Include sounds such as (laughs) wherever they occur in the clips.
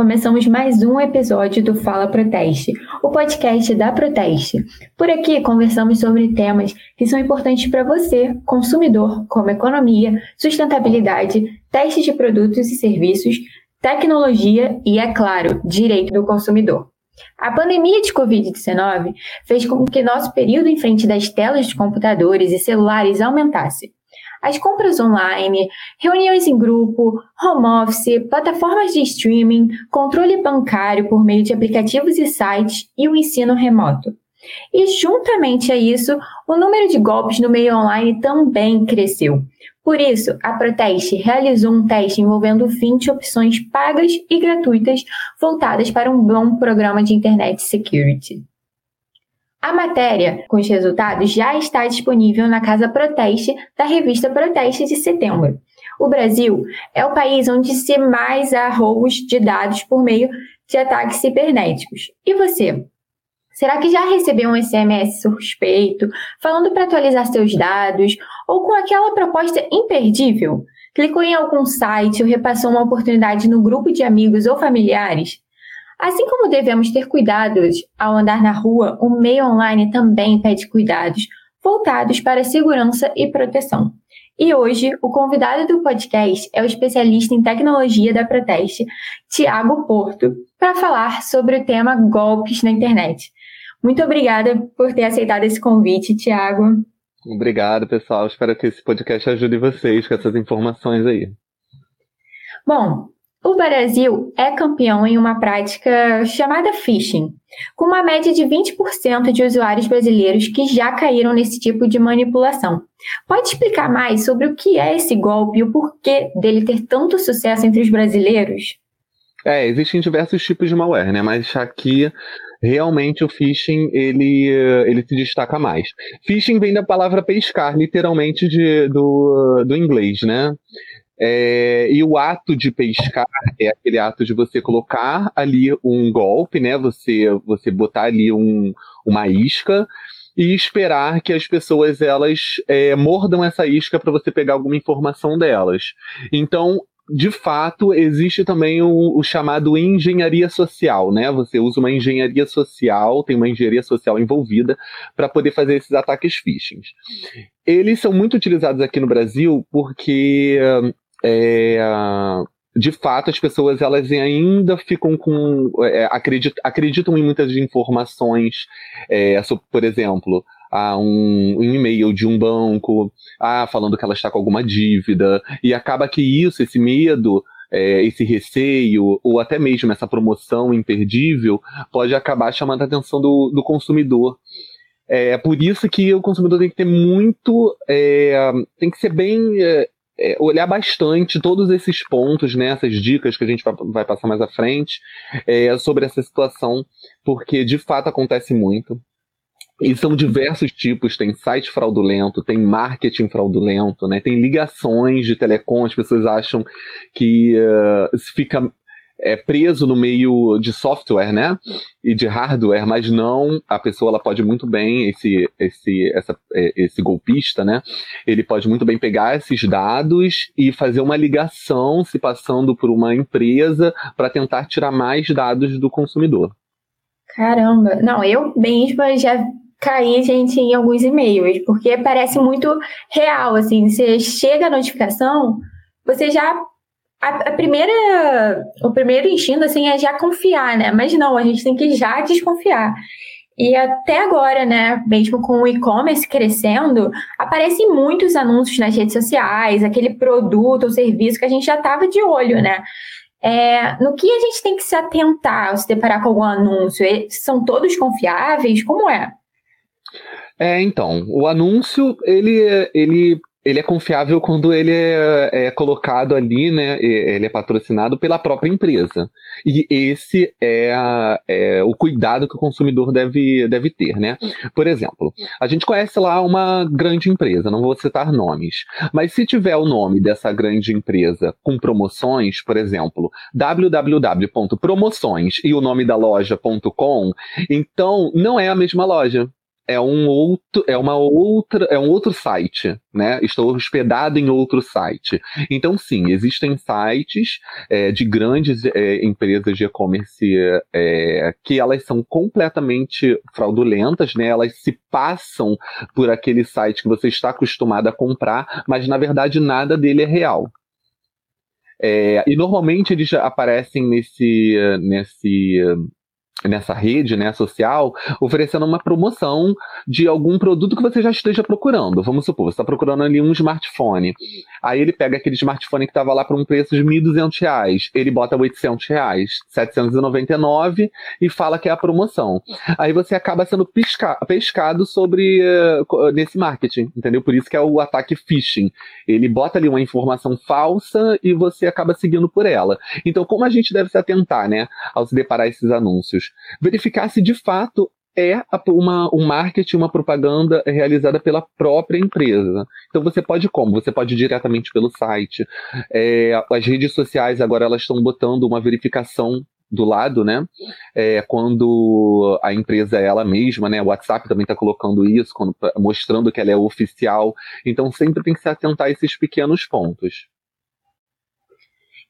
começamos mais um episódio do Fala Proteste, o podcast da Proteste. Por aqui conversamos sobre temas que são importantes para você, consumidor, como economia, sustentabilidade, testes de produtos e serviços, tecnologia e, é claro, direito do consumidor. A pandemia de Covid-19 fez com que nosso período em frente das telas de computadores e celulares aumentasse as compras online, reuniões em grupo, home office, plataformas de streaming, controle bancário por meio de aplicativos e sites e o ensino remoto. E juntamente a isso, o número de golpes no meio online também cresceu. Por isso, a Proteste realizou um teste envolvendo 20 opções pagas e gratuitas voltadas para um bom programa de internet security. A matéria com os resultados já está disponível na Casa Proteste da revista Proteste de setembro. O Brasil é o país onde se mais há roubos de dados por meio de ataques cibernéticos. E você? Será que já recebeu um SMS suspeito falando para atualizar seus dados ou com aquela proposta imperdível? Clicou em algum site ou repassou uma oportunidade no grupo de amigos ou familiares? Assim como devemos ter cuidados ao andar na rua, o meio online também pede cuidados voltados para segurança e proteção. E hoje, o convidado do podcast é o especialista em tecnologia da Proteste, Tiago Porto, para falar sobre o tema golpes na internet. Muito obrigada por ter aceitado esse convite, Tiago. Obrigado, pessoal. Espero que esse podcast ajude vocês com essas informações aí. Bom, o Brasil é campeão em uma prática chamada phishing, com uma média de 20% de usuários brasileiros que já caíram nesse tipo de manipulação. Pode explicar mais sobre o que é esse golpe e o porquê dele ter tanto sucesso entre os brasileiros? É, existem diversos tipos de malware, né? Mas aqui realmente o phishing ele, ele se destaca mais. Phishing vem da palavra pescar, literalmente de, do, do inglês, né? É, e o ato de pescar é aquele ato de você colocar ali um golpe, né? Você, você botar ali um, uma isca e esperar que as pessoas elas é, mordam essa isca para você pegar alguma informação delas. Então, de fato, existe também o, o, chamado engenharia social, né? Você usa uma engenharia social, tem uma engenharia social envolvida para poder fazer esses ataques phishing. Eles são muito utilizados aqui no Brasil porque é, de fato as pessoas elas ainda ficam com é, acredit, acreditam em muitas informações. É, sobre, por exemplo a um, um, e-mail de um banco ah, falando que ela está com alguma dívida e acaba que isso esse medo é, esse receio ou até mesmo essa promoção imperdível pode acabar chamando a atenção do, do consumidor. É por isso que o consumidor tem que ter muito é, tem que ser bem é, olhar bastante todos esses pontos, né, essas dicas que a gente vai, vai passar mais à frente é, sobre essa situação, porque de fato acontece muito. E são diversos tipos, tem site fraudulento, tem marketing fraudulento, né? Tem ligações de telecom, as pessoas acham que uh, fica é, preso no meio de software, né? E de hardware, mas não, a pessoa ela pode muito bem, esse, esse, essa, é, esse golpista, né? Ele pode muito bem pegar esses dados e fazer uma ligação se passando por uma empresa para tentar tirar mais dados do consumidor. Caramba, não, eu mesma já caí, gente, em alguns e-mails, porque parece muito real, assim, você chega a notificação, você já a, a, primeira, o primeiro instinto assim é já confiar, né? Mas não, a gente tem que já desconfiar. E até agora, né, mesmo com o e-commerce crescendo, aparecem muitos anúncios nas redes sociais, aquele produto ou serviço que a gente já estava de olho, né? É, no que a gente tem que se atentar ao se deparar com algum anúncio? São todos confiáveis? Como é? É, então, o anúncio, ele, ele ele é confiável quando ele é, é, colocado ali, né? Ele é patrocinado pela própria empresa. E esse é, a, é, o cuidado que o consumidor deve, deve ter, né? Por exemplo, a gente conhece lá uma grande empresa, não vou citar nomes, mas se tiver o nome dessa grande empresa com promoções, por exemplo, www.promoções e o nome da loja.com, então não é a mesma loja é um outro, é uma outra, é um outro site, né? Estou hospedado em outro site. Então, sim, existem sites é, de grandes é, empresas de e-commerce é, que elas são completamente fraudulentas, né? Elas se passam por aquele site que você está acostumado a comprar, mas na verdade nada dele é real. É, e normalmente eles aparecem nesse, nesse nessa rede né, social, oferecendo uma promoção de algum produto que você já esteja procurando. Vamos supor, você está procurando ali um smartphone. Aí ele pega aquele smartphone que estava lá por um preço de R$ 1.200, ele bota 800 reais, 799 e fala que é a promoção. Aí você acaba sendo pisca pescado sobre uh, nesse marketing, entendeu? Por isso que é o ataque phishing. Ele bota ali uma informação falsa e você acaba seguindo por ela. Então, como a gente deve se atentar, né, ao se deparar esses anúncios? Verificar se de fato é uma, um marketing, uma propaganda realizada pela própria empresa. Então você pode como? Você pode ir diretamente pelo site. É, as redes sociais agora elas estão botando uma verificação do lado, né? É, quando a empresa é ela mesma, né? O WhatsApp também está colocando isso, quando, mostrando que ela é oficial. Então sempre tem que se atentar a esses pequenos pontos.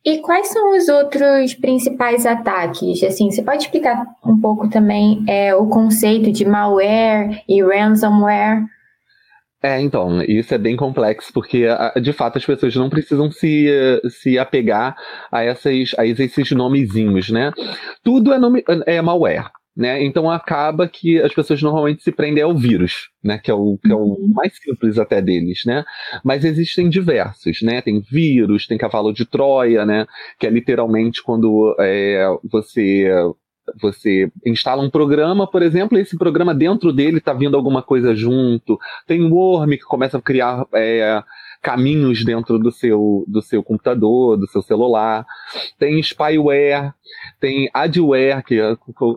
E quais são os outros principais ataques? Assim, você pode explicar um pouco também é, o conceito de malware e ransomware? É, então, isso é bem complexo, porque de fato as pessoas não precisam se, se apegar a, essas, a esses nomezinhos, né? Tudo é, nome, é malware. Né? Então acaba que as pessoas normalmente se prendem ao vírus, né? Que é o, que é o uhum. mais simples até deles, né? Mas existem diversos, né? Tem vírus, tem cavalo de Troia, né? Que é literalmente quando é, você você instala um programa, por exemplo, e esse programa dentro dele está vindo alguma coisa junto. Tem o Worm que começa a criar é, caminhos dentro do seu, do seu computador, do seu celular. Tem spyware, tem adware, que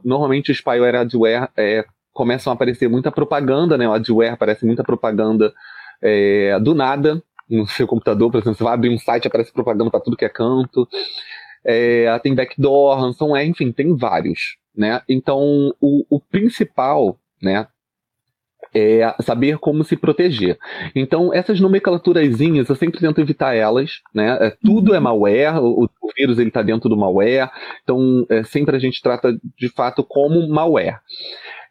normalmente o spyware e adware é, começam a aparecer muita propaganda, né? O adware aparece muita propaganda é, do nada no seu computador, por exemplo, você vai abrir um site aparece propaganda para tudo que é canto. É, tem backdoor, ransomware, enfim, tem vários, né? Então, o, o principal, né, é saber como se proteger. Então, essas nomenclaturazinhas, eu sempre tento evitar elas, né? É, tudo é uhum. malware, o, o vírus ele está dentro do malware, então é, sempre a gente trata de fato como malware.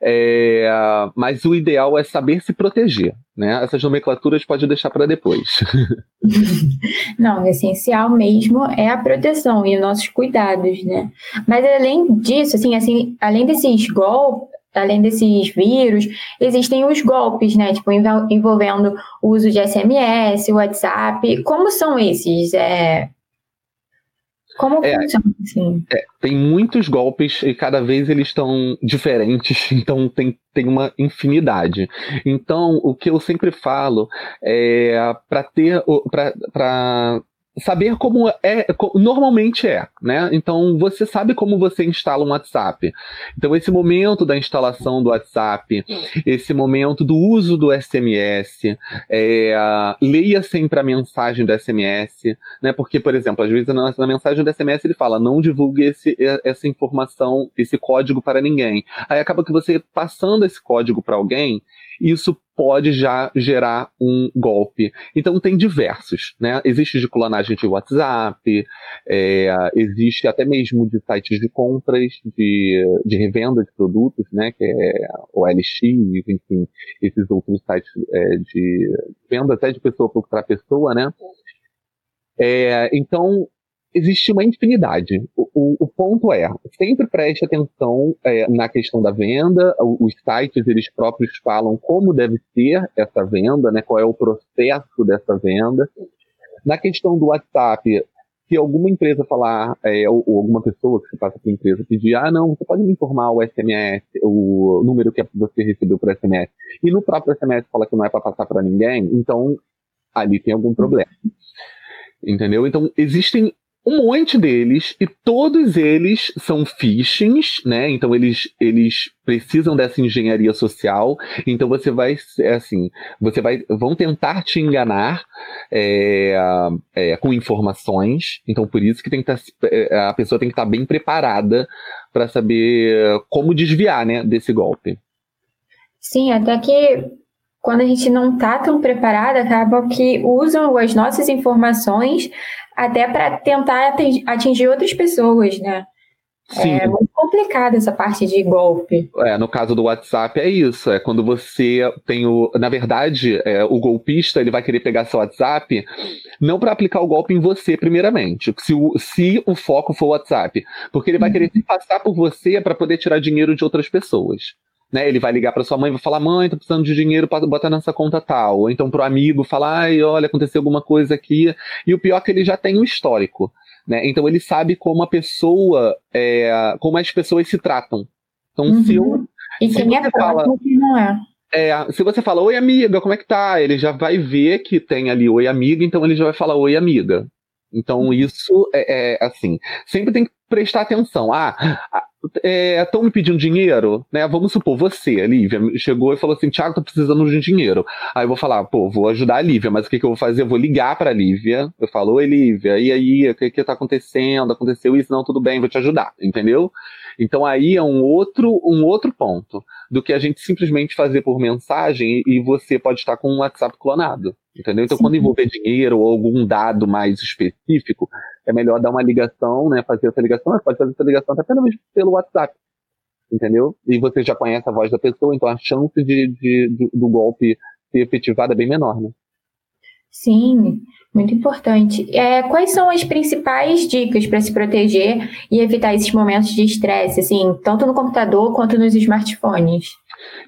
É, mas o ideal é saber se proteger. Né? Essas nomenclaturas pode deixar para depois. (laughs) Não, o essencial mesmo é a proteção e os nossos cuidados, né? Mas além disso, assim, assim, além desses golpes, além desses vírus, existem os golpes, né? Tipo, envolvendo o uso de SMS, WhatsApp. Como são esses? É... Como é, funciona assim? É, tem muitos golpes e cada vez eles estão diferentes, (laughs) então tem, tem uma infinidade. Então, o que eu sempre falo é para ter para saber como é normalmente é, né? Então você sabe como você instala um WhatsApp. Então esse momento da instalação do WhatsApp, esse momento do uso do SMS, é, leia sempre a mensagem do SMS, né? Porque por exemplo, às vezes na, na mensagem do SMS ele fala não divulgue esse, essa informação, esse código para ninguém. Aí acaba que você passando esse código para alguém isso pode já gerar um golpe. Então tem diversos, né? Existe de clonagem de WhatsApp, é, existe até mesmo de sites de compras, de, de revenda de produtos, né? Que é o LX, enfim, esses outros sites é, de venda até de pessoa para pessoa, né? É, então existe uma infinidade. O, o, o, ponto é, sempre preste atenção é, na questão da venda, os sites eles próprios falam como deve ser essa venda, né, qual é o processo dessa venda. Na questão do WhatsApp, se alguma empresa falar, é, ou, ou, alguma pessoa que se passa pela empresa pedir, ah, não, você pode me informar o SMS, o número que você recebeu por SMS, e no próprio SMS fala que não é para passar para ninguém, então ali tem algum problema. Entendeu? Então, existem um monte deles e todos eles são phishings, né? Então eles, eles precisam dessa engenharia social. Então você vai, assim, você vai, vão tentar te enganar é, é, com informações. Então por isso que tem que tá, é, a pessoa tem que estar bem preparada para saber como desviar, né, desse golpe. Sim, até que quando a gente não está tão preparada, acaba que usam as nossas informações até para tentar atingir outras pessoas, né? Sim. É muito complicado essa parte de golpe. É, no caso do WhatsApp é isso, é quando você tem o, na verdade, é, o golpista ele vai querer pegar seu WhatsApp não para aplicar o golpe em você primeiramente, se o, se o foco for o WhatsApp, porque ele vai uhum. querer se passar por você para poder tirar dinheiro de outras pessoas. Né, ele vai ligar para sua mãe e vai falar: mãe, tô precisando de dinheiro para botar nessa conta tal. Ou então pro amigo falar: ai, olha, aconteceu alguma coisa aqui. E o pior é que ele já tem o histórico. Né? Então ele sabe como a pessoa, é, como as pessoas se tratam. Então uhum. se eu, e se é fala, não é. É, se você fala, oi amiga, como é que tá? Ele já vai ver que tem ali oi amiga, então ele já vai falar oi amiga. Então isso é, é assim, sempre tem que prestar atenção. Ah, estão é, me pedindo dinheiro, né? Vamos supor, você, Lívia, chegou e falou assim: Thiago, tô precisando de dinheiro. Aí eu vou falar, pô, vou ajudar a Lívia, mas o que, que eu vou fazer? Eu vou ligar pra Lívia. Eu falo, oi, Lívia, e aí, o que, que tá acontecendo? Aconteceu isso? Não, tudo bem, vou te ajudar, entendeu? Então aí é um outro, um outro ponto do que a gente simplesmente fazer por mensagem e você pode estar com um WhatsApp clonado. Entendeu? Então, Sim. quando envolver dinheiro ou algum dado mais específico, é melhor dar uma ligação, né? Fazer essa ligação, mas pode fazer essa ligação até pelo, pelo WhatsApp. Entendeu? E você já conhece a voz da pessoa, então a chance de, de, de do golpe ser efetivado é bem menor, né? Sim, muito importante. É, quais são as principais dicas para se proteger e evitar esses momentos de estresse, assim, tanto no computador quanto nos smartphones?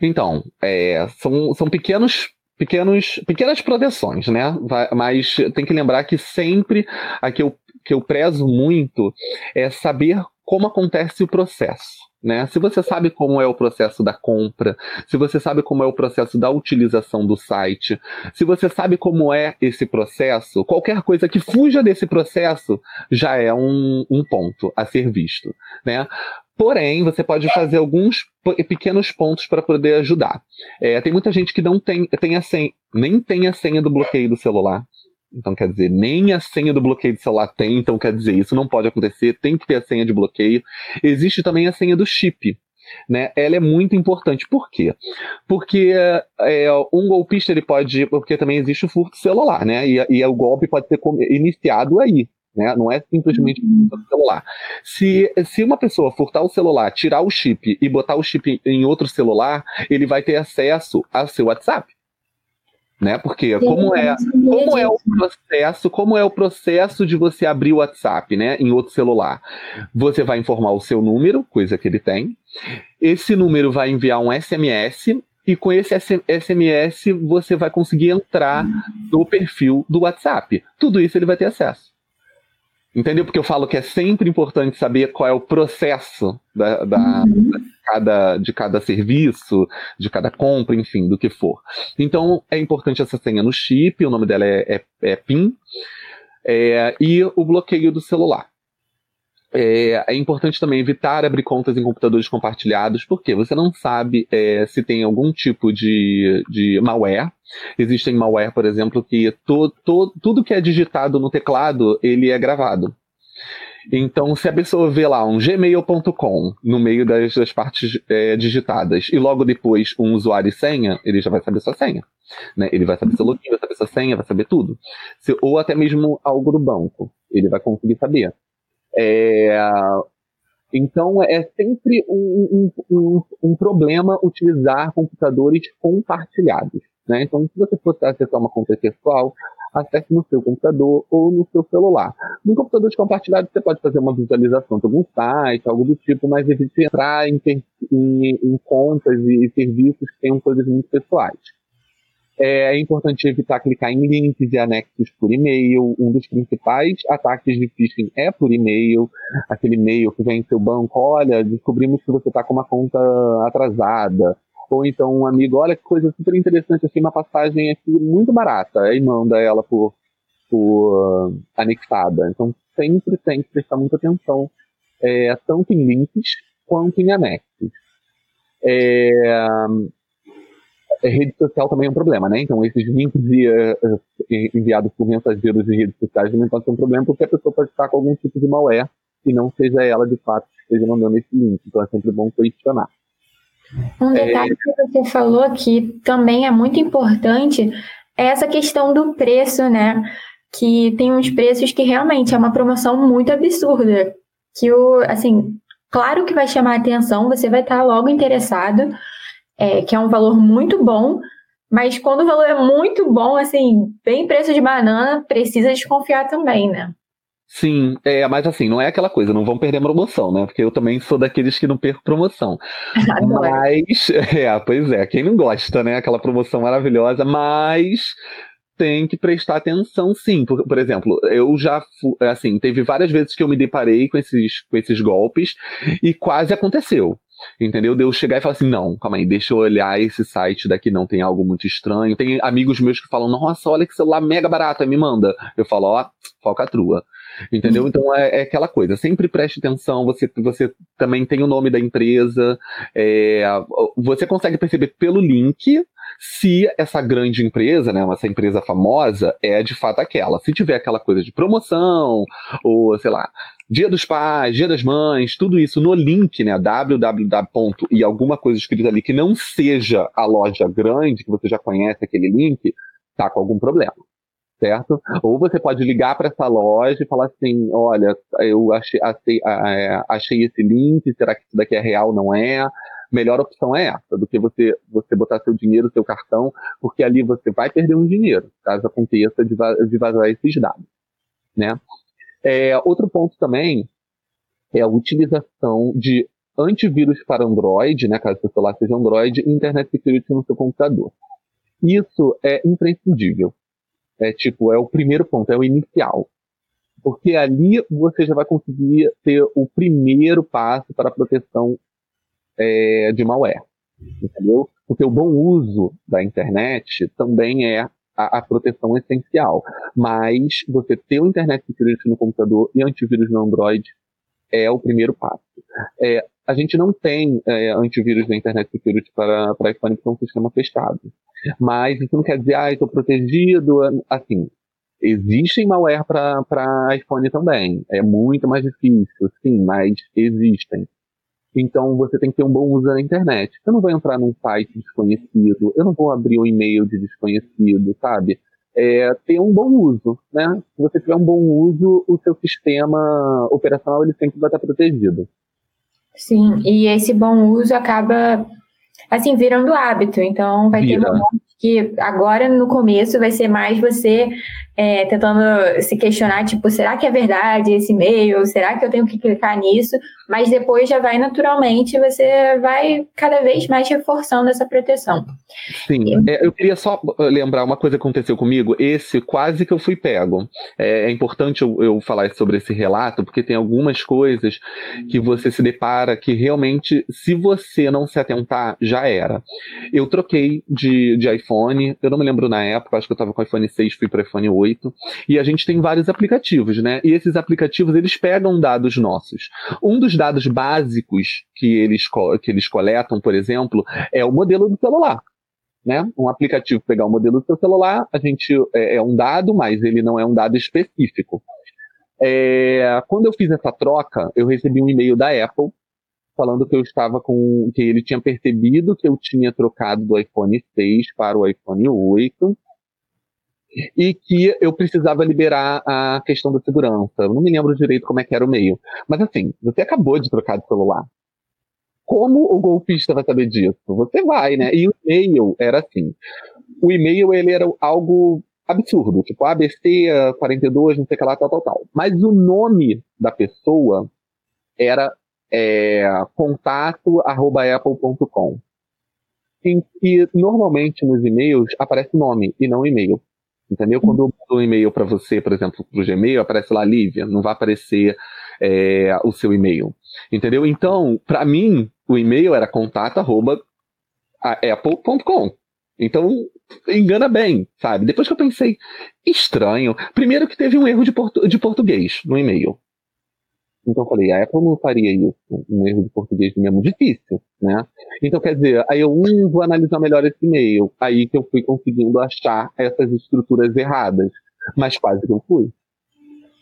Então, é, são, são pequenos pequenos, pequenas proteções, né? Mas tem que lembrar que sempre a que eu, que eu prezo muito é saber como acontece o processo. Né? Se você sabe como é o processo da compra, se você sabe como é o processo da utilização do site, se você sabe como é esse processo, qualquer coisa que fuja desse processo já é um, um ponto a ser visto. Né? Porém, você pode fazer alguns pequenos pontos para poder ajudar. É, tem muita gente que não tem, tem a senha, nem tem a senha do bloqueio do celular. Então, quer dizer, nem a senha do bloqueio do celular tem, então quer dizer, isso não pode acontecer, tem que ter a senha de bloqueio. Existe também a senha do chip. Né, ela é muito importante. Por quê? Porque é, um golpista ele pode. Porque também existe o furto celular, né? E, e o golpe pode ser iniciado aí. Né? Não é simplesmente uhum. o celular. Se, se uma pessoa furtar o celular, tirar o chip e botar o chip em outro celular, ele vai ter acesso ao seu WhatsApp. Né? Porque como é, como é o processo, como é o processo de você abrir o WhatsApp, né, em outro celular? Você vai informar o seu número, coisa que ele tem. Esse número vai enviar um SMS e com esse SMS você vai conseguir entrar no perfil do WhatsApp. Tudo isso ele vai ter acesso. Entendeu? Porque eu falo que é sempre importante saber qual é o processo da, da, uhum. de, cada, de cada serviço, de cada compra, enfim, do que for. Então, é importante essa senha no chip, o nome dela é, é, é PIN, é, e o bloqueio do celular. É, é, importante também evitar abrir contas em computadores compartilhados, porque você não sabe é, se tem algum tipo de, de malware. Existem malware, por exemplo, que to, to, tudo que é digitado no teclado, ele é gravado. Então, se a pessoa vê lá um gmail.com no meio das, das partes é, digitadas e logo depois um usuário e senha, ele já vai saber sua senha. Né? Ele vai saber seu login, vai saber sua senha, vai saber tudo. Se, ou até mesmo algo do banco, ele vai conseguir saber. É, então, é sempre um, um, um, problema utilizar computadores compartilhados. Né? Então, se você for acessar uma conta pessoal, acesse no seu computador ou no seu celular. No computador compartilhado, você pode fazer uma visualização de algum site, algo do tipo, mas evite entrar em, em, em contas e serviços que tenham coisas muito pessoais. É, é importante evitar clicar em links e anexos por e-mail. Um dos principais ataques de phishing é por e-mail. Aquele e-mail que vem em seu banco, olha, descobrimos que você está com uma conta atrasada. Ou então um amigo, olha que coisa super interessante, achei uma passagem aqui muito barata. Aí manda ela por, por uh, anexada. Então sempre tem que prestar muita atenção, é, tanto em links quanto em anexos. É, rede social também é um problema, né? Então, esses links uh, enviados por mensageiros de redes sociais também pode ser um problema, porque a pessoa pode estar com algum tipo de malware e não seja ela, de fato, que esteja mandando esse link. Então, é sempre bom questionar. Um detalhe é... que você falou que também é muito importante é essa questão do preço, né? Que tem uns preços que realmente é uma promoção muito absurda. Que o, assim, claro que vai chamar a atenção, você vai estar logo interessado, é, que é um valor muito bom, mas quando o valor é muito bom, assim, bem preço de banana, precisa desconfiar também, né? Sim, é, mas assim, não é aquela coisa, não vão perder a promoção, né? Porque eu também sou daqueles que não perco promoção. (laughs) mas, (laughs) é, pois é, quem não gosta, né? Aquela promoção maravilhosa, mas tem que prestar atenção sim. Por, por exemplo, eu já, assim, teve várias vezes que eu me deparei com esses, com esses golpes e quase aconteceu. Entendeu? Deu chegar e falar assim: não, calma aí, deixa eu olhar esse site daqui, não tem algo muito estranho. Tem amigos meus que falam: nossa, olha que celular mega barato, me manda. Eu falo: ó, falcatrua. Entendeu? Então é, é, aquela coisa, sempre preste atenção, você, você também tem o nome da empresa, é, você consegue perceber pelo link se essa grande empresa, né, essa empresa famosa, é de fato aquela. Se tiver aquela coisa de promoção, ou sei lá, Dia dos Pais, Dia das Mães, tudo isso no link, né, www. e alguma coisa escrita ali que não seja a loja grande, que você já conhece aquele link, tá com algum problema. Certo? Ou você pode ligar para essa loja e falar assim: olha, eu achei, achei, é, achei esse link, será que isso daqui é real? Não é? melhor opção é essa, do que você, você botar seu dinheiro, seu cartão, porque ali você vai perder um dinheiro, caso aconteça de, de vazar esses dados. Né? É, outro ponto também é a utilização de antivírus para Android, né, caso seu celular seja Android, e Internet Security no seu computador. Isso é imprescindível. É tipo, é o primeiro ponto, é o inicial. Porque ali você já vai conseguir ter o primeiro passo para a proteção é, de malware. Entendeu? Porque o bom uso da internet também é a, a, proteção essencial. Mas você ter o Internet Security no computador e antivírus no Android é o primeiro passo. É, a gente não tem é, antivírus da Internet Security para, para iPhone, que é um sistema fechado. Mas isso não quer dizer, ah, estou protegido. Assim, existem malware para iPhone também. É muito mais difícil, sim, mas existem. Então você tem que ter um bom uso da internet. Eu não vou entrar num site desconhecido, eu não vou abrir um e-mail de desconhecido, sabe? É, ter um bom uso, né? Se você tiver um bom uso, o seu sistema operacional ele sempre vai estar protegido. Sim, e esse bom uso acaba assim virando hábito. Então vai Vira. ter momentos que agora no começo vai ser mais você é, tentando se questionar, tipo, será que é verdade esse e-mail? Será que eu tenho que clicar nisso? Mas depois já vai naturalmente, você vai cada vez mais reforçando essa proteção. Sim, é, eu queria só lembrar uma coisa que aconteceu comigo. Esse quase que eu fui pego. É, é importante eu, eu, falar sobre esse relato, porque tem algumas coisas que você se depara que realmente, se você não se atentar, já era. Eu troquei de, de iPhone, eu não me lembro na época, acho que eu estava com o iPhone 6, fui para o iPhone 8 8, e a gente tem vários aplicativos, né? E esses aplicativos, eles pegam dados nossos. Um dos dados básicos que eles, que eles coletam, por exemplo, é o modelo do celular. Né? Um aplicativo pegar o modelo do seu celular, a gente é, é um dado, mas ele não é um dado específico. É, quando eu fiz essa troca, eu recebi um e-mail da Apple falando que eu estava com que ele tinha percebido que eu tinha trocado do iPhone 6 para o iPhone 8 e que eu precisava liberar a questão da segurança. Eu não me lembro direito como é que era o meio. Mas assim, você acabou de trocar de celular. Como o golpista vai saber disso? Você vai, né? E o e-mail era assim. O e-mail ele era algo absurdo, tipo ABC 42, não sei o que lá, tal, tal, tal. Mas o nome da pessoa era é, contato@apple.com. E, e normalmente nos e-mails aparece nome e não e-mail. Entendeu? Quando eu mando um e-mail para você, por exemplo, para o Gmail, aparece lá Lívia, não vai aparecer é, o seu e-mail. Entendeu? Então, para mim, o e-mail era contato@apple.com. Então, engana bem, sabe? Depois que eu pensei, estranho. Primeiro que teve um erro de, portu de português no e-mail. Então eu falei, a Apple não faria isso, um erro de português mesmo difícil, né? Então quer dizer, aí eu hum, vou analisar melhor esse e-mail, aí que eu fui conseguindo achar essas estruturas erradas, mas quase que eu fui.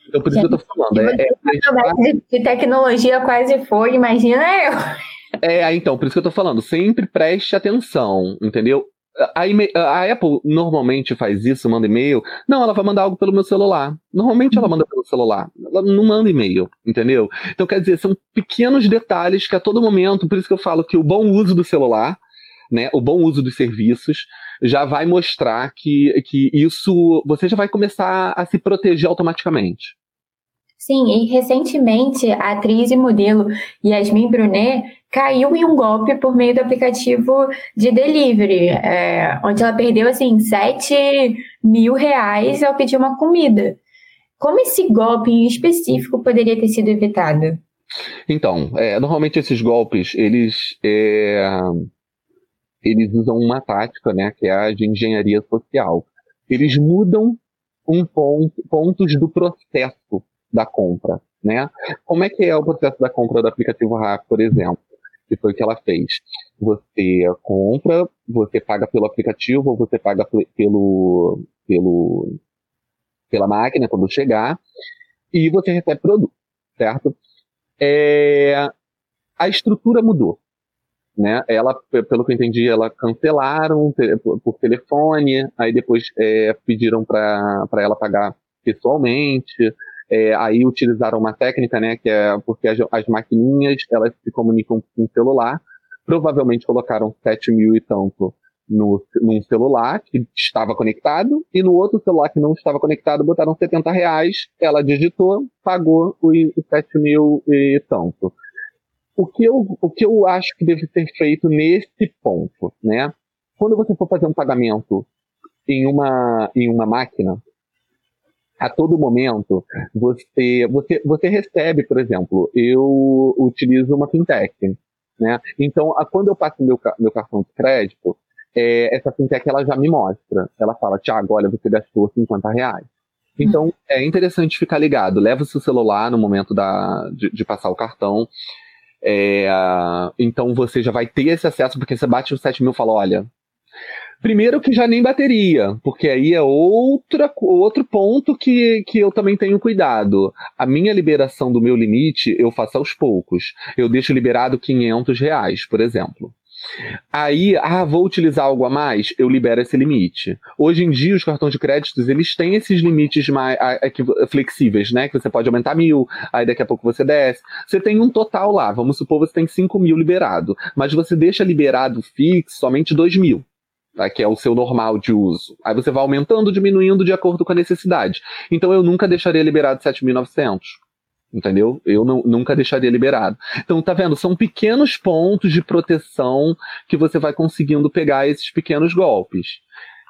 Então por isso que eu tô falando. É, é, de tecnologia quase foi, imagina eu. É, então, por isso que eu tô falando, sempre preste atenção, entendeu? A, a, Apple normalmente faz isso, manda e-mail. Não, ela vai mandar algo pelo meu celular. Normalmente ela manda pelo celular. Ela não manda e-mail, entendeu? Então, quer dizer, são pequenos detalhes que a todo momento, por isso que eu falo que o bom uso do celular, né, o bom uso dos serviços, já vai mostrar que, que isso. Você já vai começar a se proteger automaticamente. Sim, e recentemente a atriz e modelo Yasmin Brunet caiu em um golpe por meio do aplicativo de delivery, é, onde ela perdeu assim 7 mil reais ao pedir uma comida. Como esse golpe em específico poderia ter sido evitado? Então, é, normalmente esses golpes eles é, eles usam uma tática, né, que é a de engenharia social. Eles mudam um ponto, pontos do processo da compra, né? Como é que é o processo da compra do aplicativo RAP, por exemplo? Que foi o que ela fez. Você compra, você paga pelo aplicativo ou você paga pelo, pelo, pela máquina quando chegar e você recebe produto, certo? É, a estrutura mudou. Né? Ela, pelo que eu entendi, ela cancelaram por telefone, aí depois é, pediram para ela pagar pessoalmente, é, aí utilizaram uma técnica, né, que é porque as, as maquininhas elas se comunicam com o celular. Provavelmente colocaram 7 mil e tanto no, num celular que estava conectado e no outro celular que não estava conectado botaram 70 reais. Ela digitou, pagou os, os 7 mil e tanto. O que, eu, o que eu acho que deve ser feito nesse ponto, né? Quando você for fazer um pagamento em uma, em uma máquina, a todo momento você, você, você recebe, por exemplo, eu utilizo uma fintech, né? Então, a, quando eu passo meu, meu cartão de crédito, é, essa fintech ela já me mostra. Ela fala, Tiago, olha, você gastou 50 reais. Então, é interessante ficar ligado. Leva o seu celular no momento da, de, de passar o cartão. É, então, você já vai ter esse acesso, porque você bate o 7 mil e fala, olha, Primeiro que já nem bateria, porque aí é outra, outro ponto que, que eu também tenho cuidado. A minha liberação do meu limite eu faço aos poucos. Eu deixo liberado 500 reais, por exemplo. Aí, ah, vou utilizar algo a mais, eu libero esse limite. Hoje em dia, os cartões de créditos, eles têm esses limites mais flexíveis, né? Que você pode aumentar mil, aí daqui a pouco você desce. Você tem um total lá, vamos supor você tem 5 mil liberado, mas você deixa liberado fixo somente 2 mil tá? que é o seu normal de uso. Aí você vai aumentando, diminuindo de acordo com a necessidade. Então eu nunca deixaria liberado 7.900. Entendeu? Eu não, nunca deixaria liberado. Então, tá vendo? São pequenos pontos de proteção que você vai conseguindo pegar esses pequenos golpes.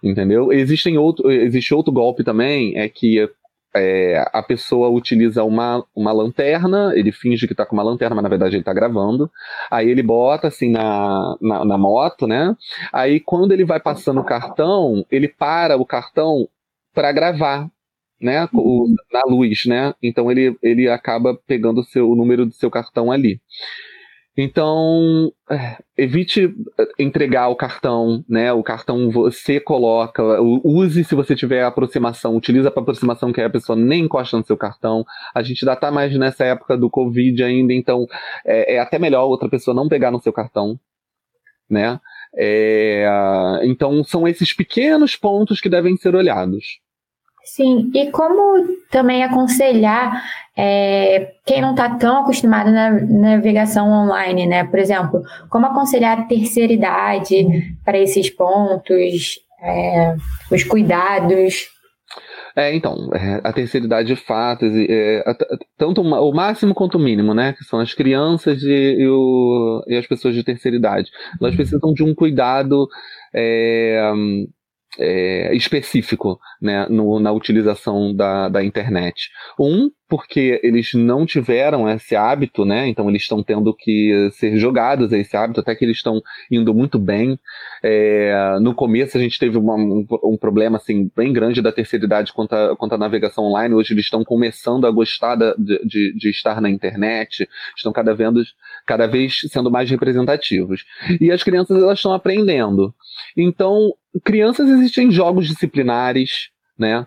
Entendeu? Existem outro, existe outro golpe também, é que é, a pessoa utiliza uma, uma lanterna, ele finge que está com uma lanterna, mas na verdade ele está gravando. Aí ele bota assim na, na, na, moto, né? Aí quando ele vai passando o cartão, ele para o cartão para gravar, né? O, na luz, né? Então ele, ele acaba pegando o, seu, o número do seu cartão ali. Então, é, evite entregar o cartão, né? O cartão você coloca, use se você tiver aproximação, utiliza para aproximação que a pessoa nem encosta no seu cartão. A gente ainda tá mais nessa época do Covid ainda, então é, é até melhor outra pessoa não pegar no seu cartão, né? É, então são esses pequenos pontos que devem ser olhados. Sim, e como também aconselhar é, quem não está tão acostumado na navegação online, né? Por exemplo, como aconselhar a terceira idade para esses pontos, é, os cuidados. É, então, é, a terceira idade de fato, é, tanto o máximo quanto o mínimo, né? Que são as crianças e, e, o, e as pessoas de terceira idade. Elas precisam de um cuidado é, específico né, no, na utilização da, da internet. Um, porque eles não tiveram esse hábito, né? Então eles estão tendo que ser jogados a esse hábito, até que eles estão indo muito bem. É, no começo a gente teve uma, um, um, problema assim bem grande da terceira idade quanto à, quanto à navegação online. Hoje eles estão começando a gostar da, de, de, de, estar na internet, estão cada vez, cada vez sendo mais representativos. E as crianças elas estão aprendendo. Então, crianças existem jogos disciplinares, né?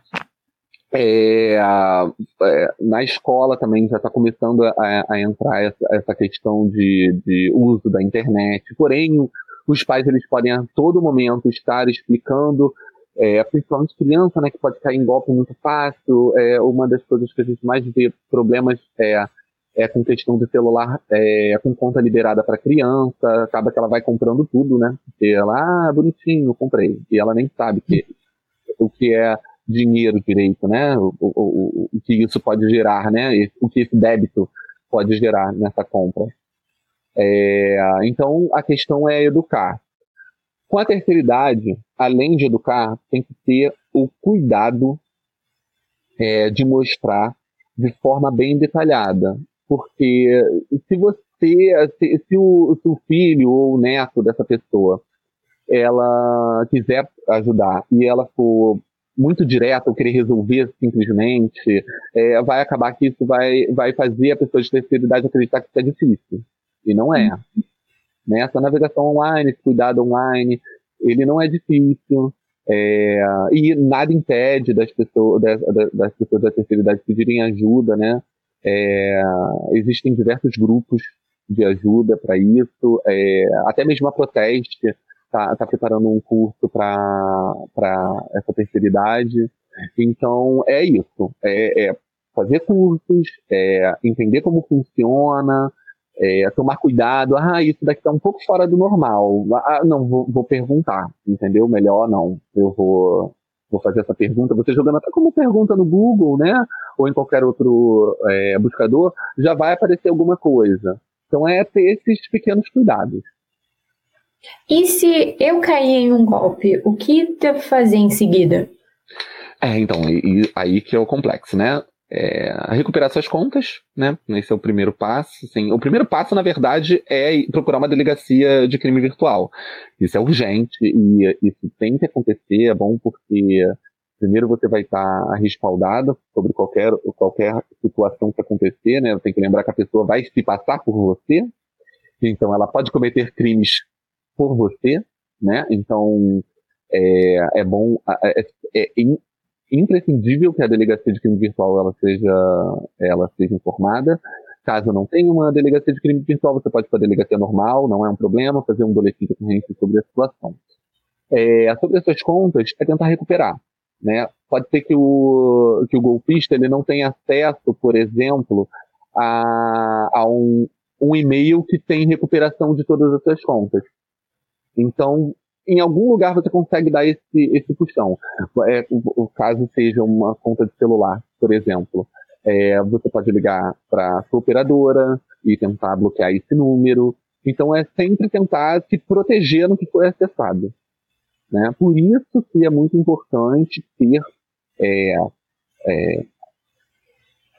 É, é, na escola também já está começando a, a entrar essa, essa, questão de, de uso da internet, porém os pais eles podem a todo momento estar explicando, é, principalmente criança, né, que pode cair em golpe muito fácil. É, uma das coisas que a gente mais vê problemas é, é com questão de celular é, com conta liberada para criança, acaba que ela vai comprando tudo, né? Porque ela, ah, bonitinho, comprei. E ela nem sabe que, o que é dinheiro direito, né? O, o, o, o que isso pode gerar, né? O que esse débito pode gerar nessa compra. É, então, a questão é educar. Com a terceira idade, além de educar, tem que ter o cuidado é, de mostrar de forma bem detalhada. Porque se você, se, se, o, se o filho ou o neto dessa pessoa ela quiser ajudar e ela for muito direto ou querer resolver simplesmente, é, vai acabar que isso vai, vai fazer a pessoa de terceira idade acreditar que isso é difícil. E não é. Né? Essa navegação online, esse cuidado online, ele não é difícil. É, e nada impede das pessoas, das, das pessoas da terceira idade pedirem ajuda, né? É, existem diversos grupos de ajuda para isso, é, até mesmo a Proteste está tá preparando um curso para essa terceira idade. Então, é isso. É, é fazer cursos, é entender como funciona, é, tomar cuidado. Ah, isso daqui está um pouco fora do normal. Ah, não, vou, vou perguntar, entendeu? Melhor não. Eu vou, vou fazer essa pergunta. Você jogando até como pergunta no Google, né? Ou em qualquer outro é, buscador, já vai aparecer alguma coisa. Então é ter esses pequenos cuidados. E se eu cair em um golpe, o que devo fazer em seguida? É, então, e, e aí que é o complexo, né? É, recuperar suas contas, né? Esse é o primeiro passo. Sim. O primeiro passo, na verdade, é procurar uma delegacia de crime virtual. Isso é urgente e isso tem que acontecer. É bom porque primeiro você vai estar respaldado sobre qualquer, qualquer situação que acontecer, né? Tem que lembrar que a pessoa vai se passar por você. Então, ela pode cometer crimes por você, né? Então, é, é bom, é, é, imprescindível que a delegacia de crime virtual ela seja, ela seja informada. Caso não tenha uma delegacia de crime virtual, você pode ir para a delegacia normal, não é um problema, fazer um boletim de ocorrência sobre a situação. É, sobre as suas contas, é tentar recuperar. Né? Pode ser que o, que o golpista ele não tenha acesso, por exemplo, a, a um, um e-mail que tem recuperação de todas as suas contas. Então, em algum lugar você consegue dar esse, esse puxão. É, o, o, caso seja uma conta de celular, por exemplo. É, você pode ligar para sua operadora e tentar bloquear esse número. Então é sempre tentar se proteger no que foi acessado. Né? Por isso que é muito importante ter é, é,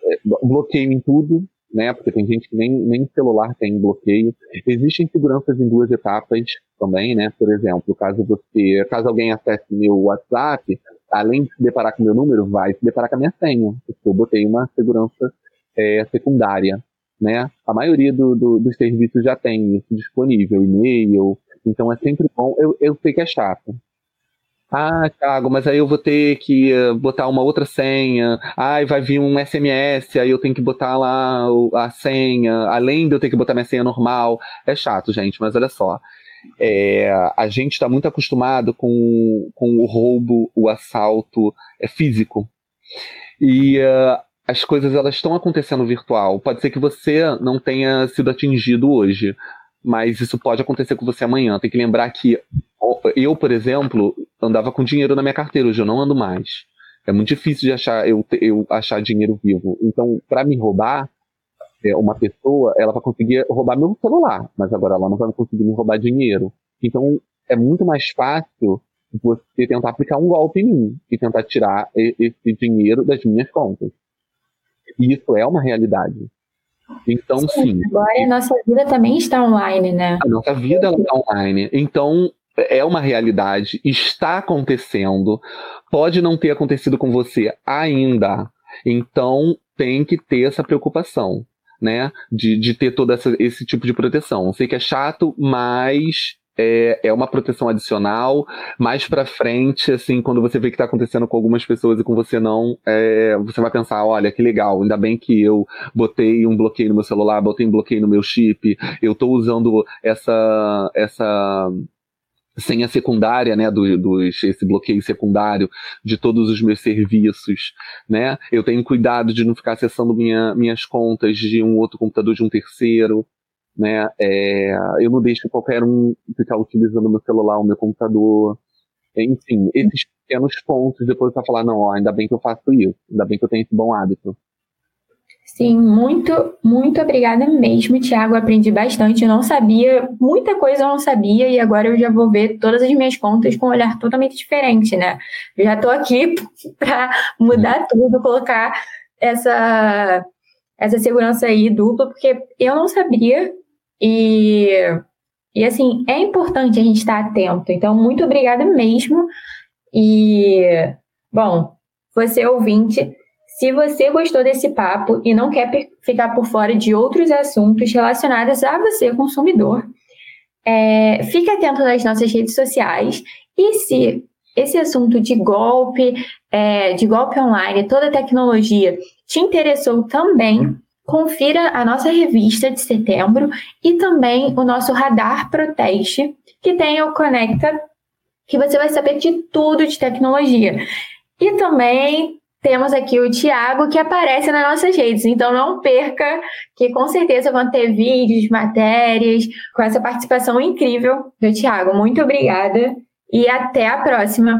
é bloqueio em tudo, né? Porque tem gente que nem, nem celular tem bloqueio. Existem seguranças em duas etapas também, né? Por exemplo, caso você, caso alguém acesse meu WhatsApp, além de se deparar com meu número, vai se deparar com a minha senha, porque eu botei uma segurança é, secundária, né? A maioria do, do, dos serviços já tem isso disponível, e-mail, então é sempre bom. Eu, eu sei que é chato, ah, Thiago, mas aí eu vou ter que eh, botar uma outra senha. Ai, vai vir um SMS, aí eu tenho que botar lá a senha, além de eu ter que botar minha senha normal. É chato, gente, mas olha só. É, a gente está muito acostumado com, com o roubo, o assalto é, físico. E uh, as coisas elas estão acontecendo virtual. Pode ser que você não tenha sido atingido hoje, mas isso pode acontecer com você amanhã. Tem que lembrar que eu, por exemplo, andava com dinheiro na minha carteira, hoje eu não ando mais. É muito difícil de achar eu, eu achar dinheiro vivo. Então, para me roubar, é, uma pessoa, ela vai conseguir roubar meu celular, mas agora ela não vai conseguir me roubar dinheiro. Então, é muito mais fácil você tentar aplicar um golpe em mim e tentar tirar esse dinheiro das minhas contas. E isso é uma realidade. Então, sim. sim agora a nossa vida também está online, né? A nossa vida está online. Então, é uma realidade, está acontecendo, pode não ter acontecido com você ainda. Então, tem que ter essa preocupação, né? De, de ter todo essa, esse tipo de proteção. Sei que é chato, mas é, é uma proteção adicional. Mais para frente, assim, quando você vê que está acontecendo com algumas pessoas e com você não, é, você vai pensar, olha, que legal, ainda bem que eu botei um bloqueio no meu celular, botei um bloqueio no meu chip, eu estou usando essa, essa senha secundária, né, do, do, esse bloqueio secundário de todos os meus serviços, né? Eu tenho cuidado de não ficar acessando minha, minhas contas de um outro computador de um terceiro, né? É, eu não deixo qualquer um ficar utilizando meu celular, o meu computador. Enfim, esses pequenos pontos depois para falar, não, ó, ainda bem que eu faço isso, ainda bem que eu tenho esse bom hábito. Sim, muito, muito obrigada mesmo, Tiago. Aprendi bastante. Eu não sabia, muita coisa eu não sabia, e agora eu já vou ver todas as minhas contas com um olhar totalmente diferente, né? Eu já estou aqui (laughs) para mudar tudo, colocar essa, essa segurança aí dupla, porque eu não sabia e, e assim, é importante a gente estar atento. Então, muito obrigada mesmo. E, bom, você ouvinte, se você gostou desse papo e não quer ficar por fora de outros assuntos relacionados a você, consumidor, é, fique atento nas nossas redes sociais. E se esse assunto de golpe, é, de golpe online, toda a tecnologia te interessou também, confira a nossa revista de setembro e também o nosso Radar Proteste, que tem o Conecta, que você vai saber de tudo de tecnologia. E também temos aqui o Tiago, que aparece nas nossas redes. Então não perca, que com certeza vão ter vídeos, matérias, com essa participação incrível do Tiago. Muito obrigada e até a próxima.